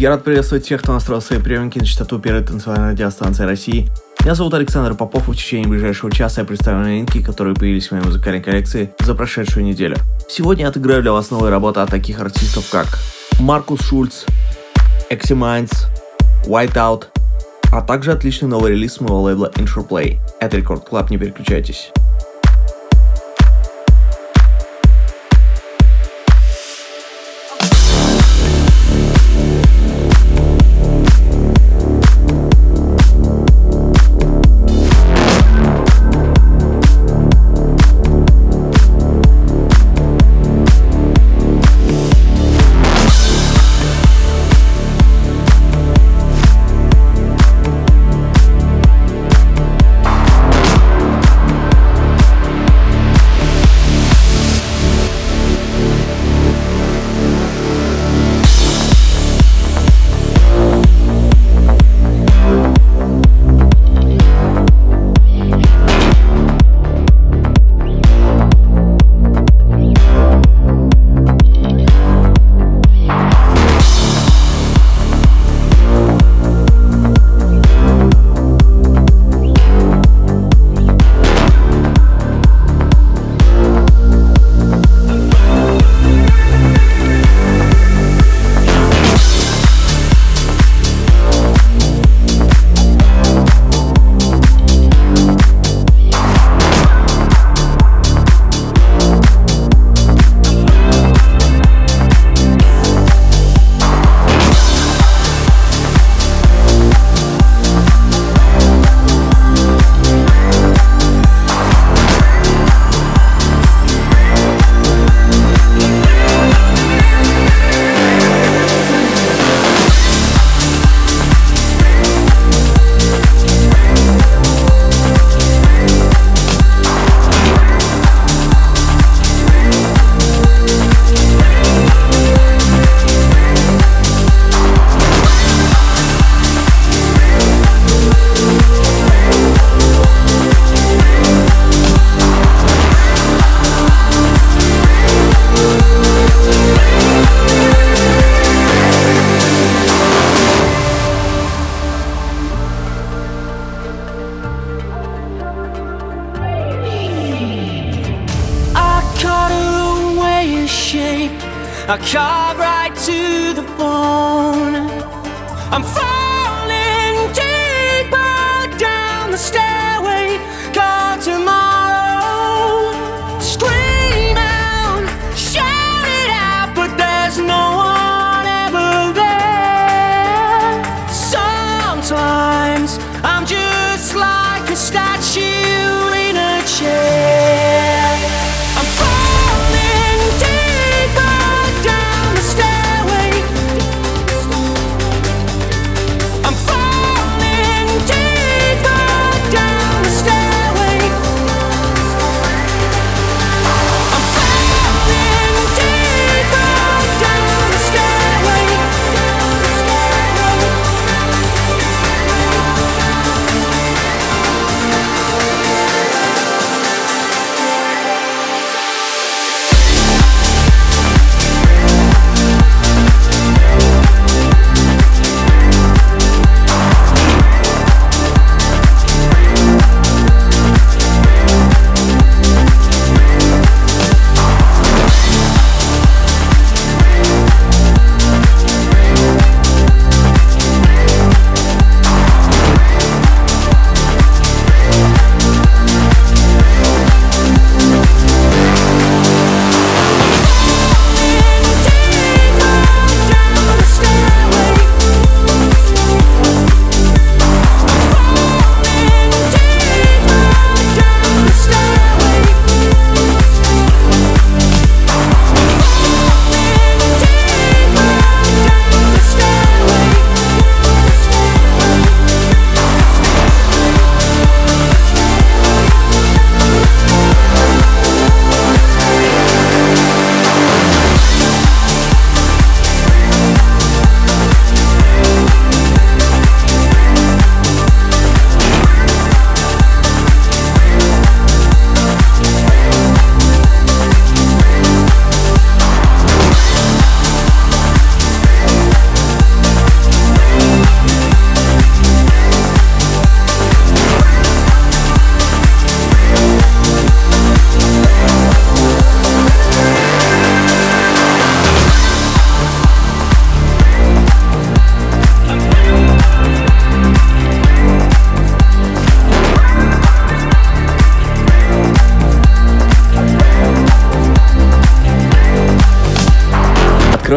Я рад приветствовать тех, кто настроил свои приемники на частоту первой танцевальной радиостанции России. Меня зовут Александр Попов, и в течение ближайшего часа я представлю новинки, которые появились в моей музыкальной коллекции за прошедшую неделю. Сегодня я отыграю для вас новые работы от таких артистов, как Markus Schulz, Eximind, Whiteout, а также отличный новый релиз моего лейбла Interplay. Это Record Club, не переключайтесь.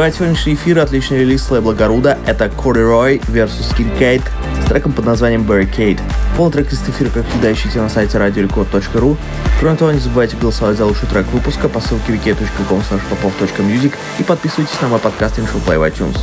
Открывает сегодняшний эфир отличный релиз лейбла Гаруда. Это Corduroy vs Kincaid с треком под названием Barricade. Полный трек из эфира, как всегда, ищите на сайте radiorecord.ru. Кроме того, не забывайте голосовать за лучший трек выпуска по ссылке wiki.com и подписывайтесь на мой подкаст InShowPlay в iTunes.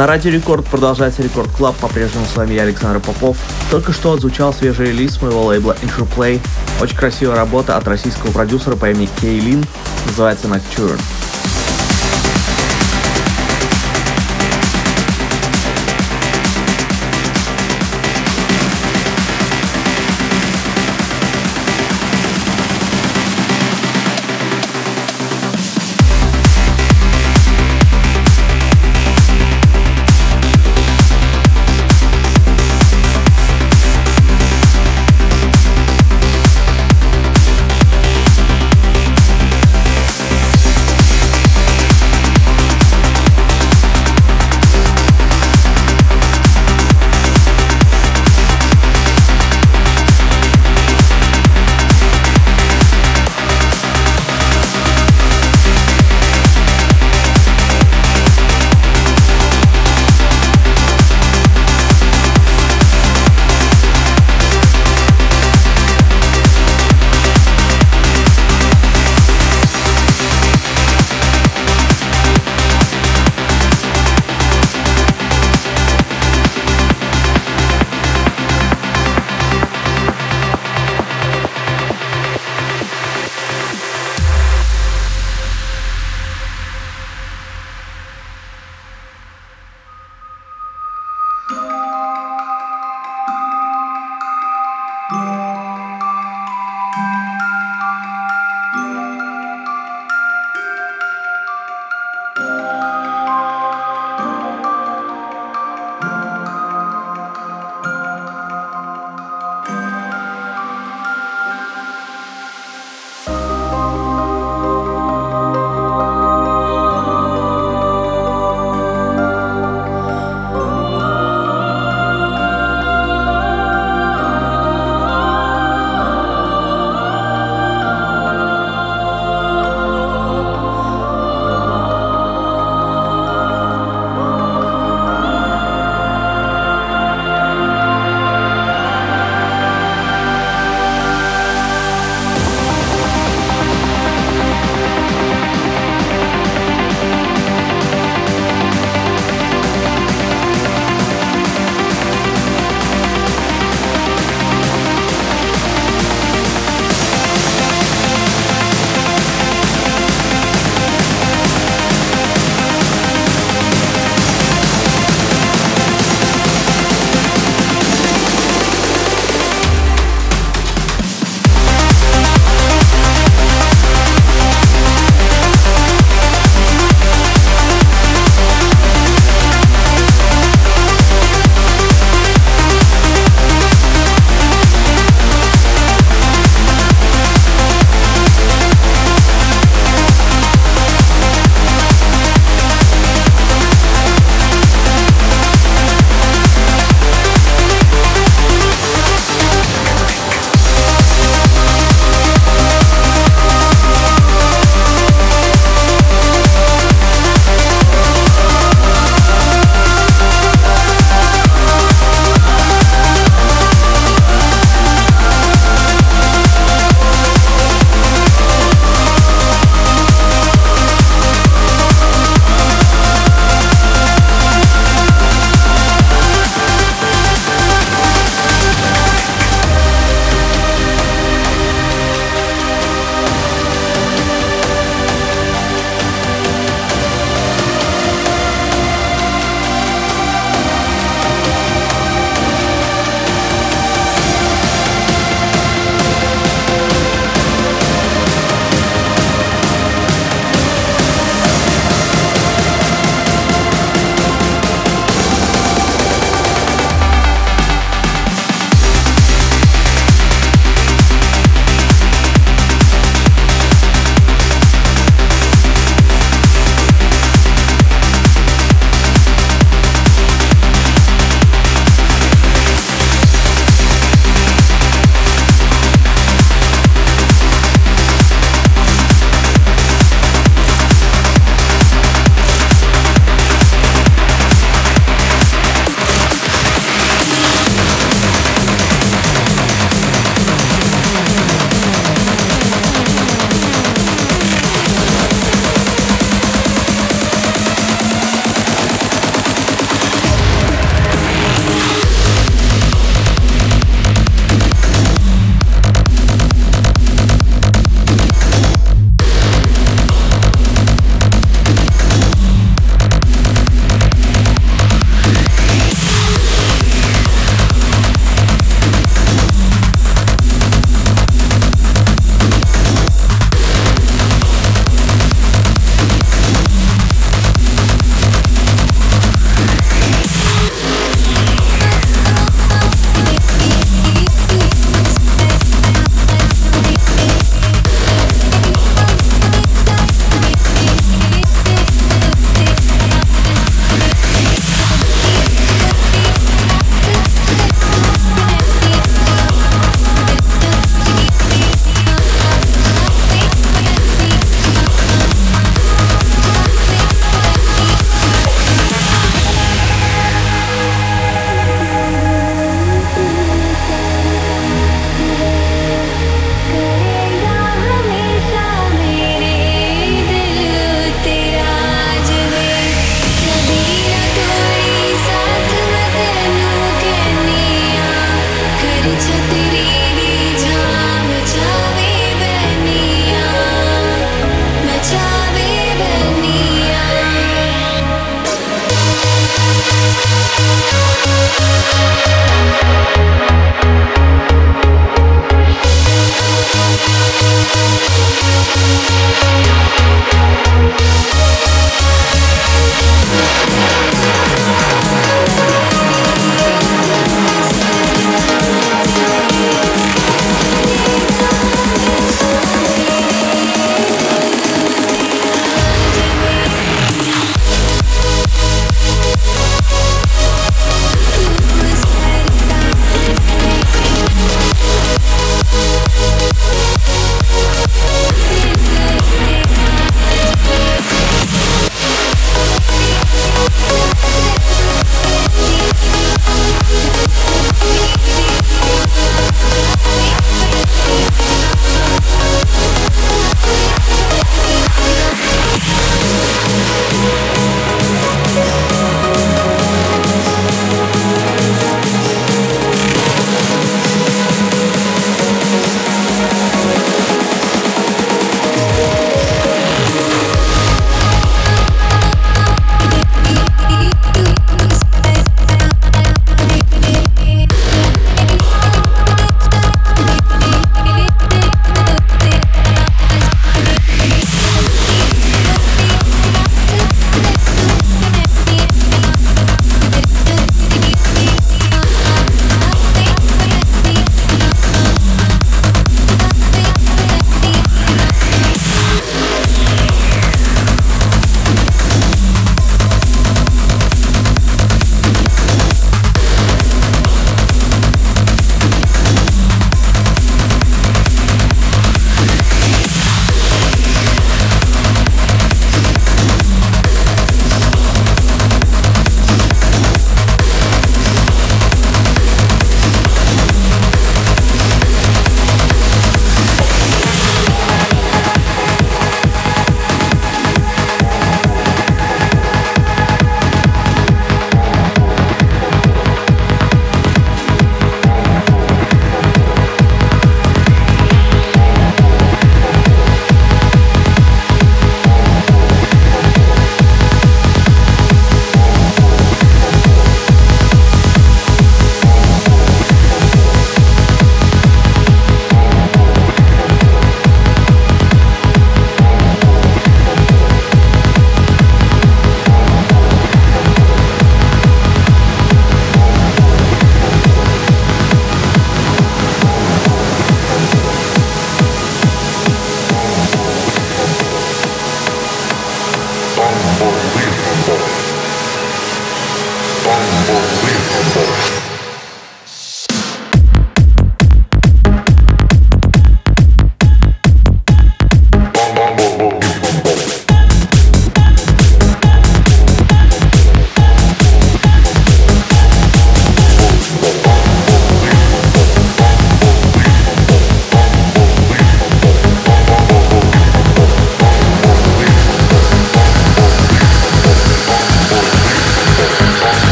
На Радио Рекорд продолжается Record Club, по-прежнему с вами я, Александр Попов. Только что отзвучал свежий релиз моего лейбла Interplay. Очень красивая работа от российского продюсера по имени Кейлин, называется Nocturne.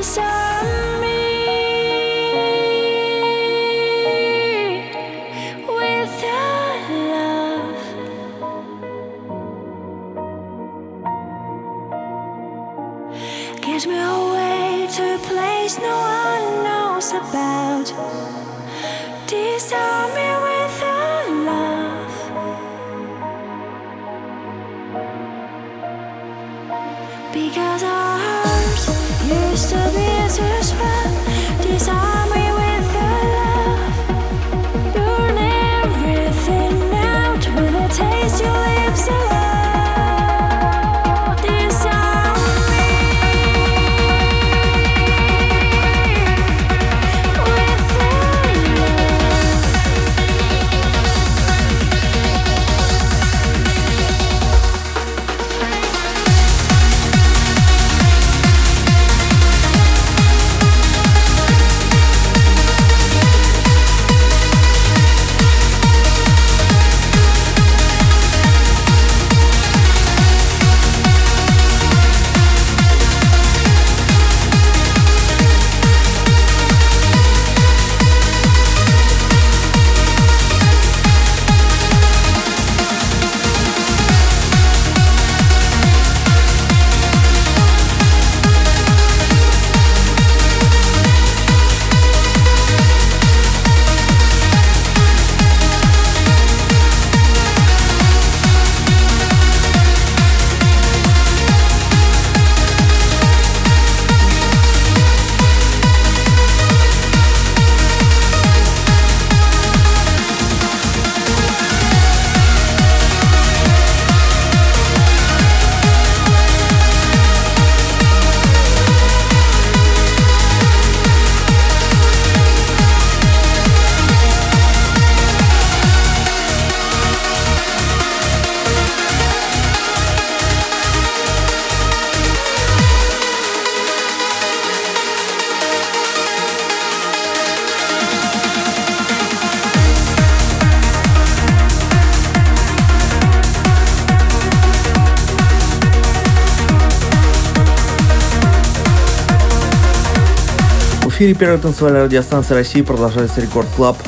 下 эфире первой танцевальной радиостанции России продолжается Record Club.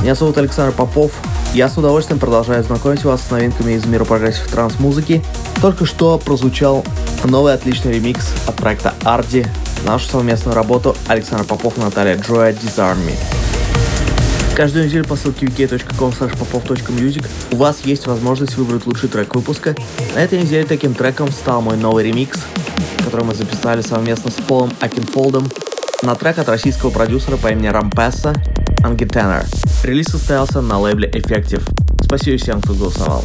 Меня зовут Александр Попов. Я с удовольствием продолжаю знакомить вас с новинками из мира progressive trance-музыки. Только что прозвучал новый отличный ремикс от проекта Арди, нашу совместную работу Александр Попов и Наталья Джоя Disarm Каждую неделю по ссылке vk.com/popov.music у вас есть возможность выбрать лучший трек выпуска. На этой неделе таким треком стал мой новый ремикс, который мы записали совместно с Полом Акинфолдом на трек от российского продюсера по имени Рампеса Анги Теннер. Релиз состоялся на лейбле Effective. Спасибо всем, кто голосовал.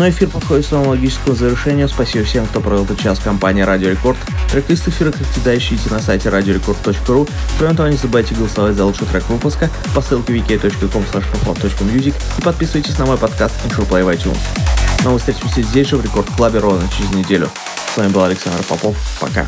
Очередной эфир подходит к своему логическому завершению. Спасибо всем, кто провел этот час в компании Радио Рекорд. Трек-лист эфира, как всегда, ищите на сайте radiorecord.ru. Кроме того, не забывайте голосовать за лучший трек выпуска по ссылке wiki.com и подписывайтесь на мой подкаст Intro Play в iTunes. Но мы встретимся здесь же в Рекорд Клабе ровно через неделю. С вами был Александр Попов. Пока.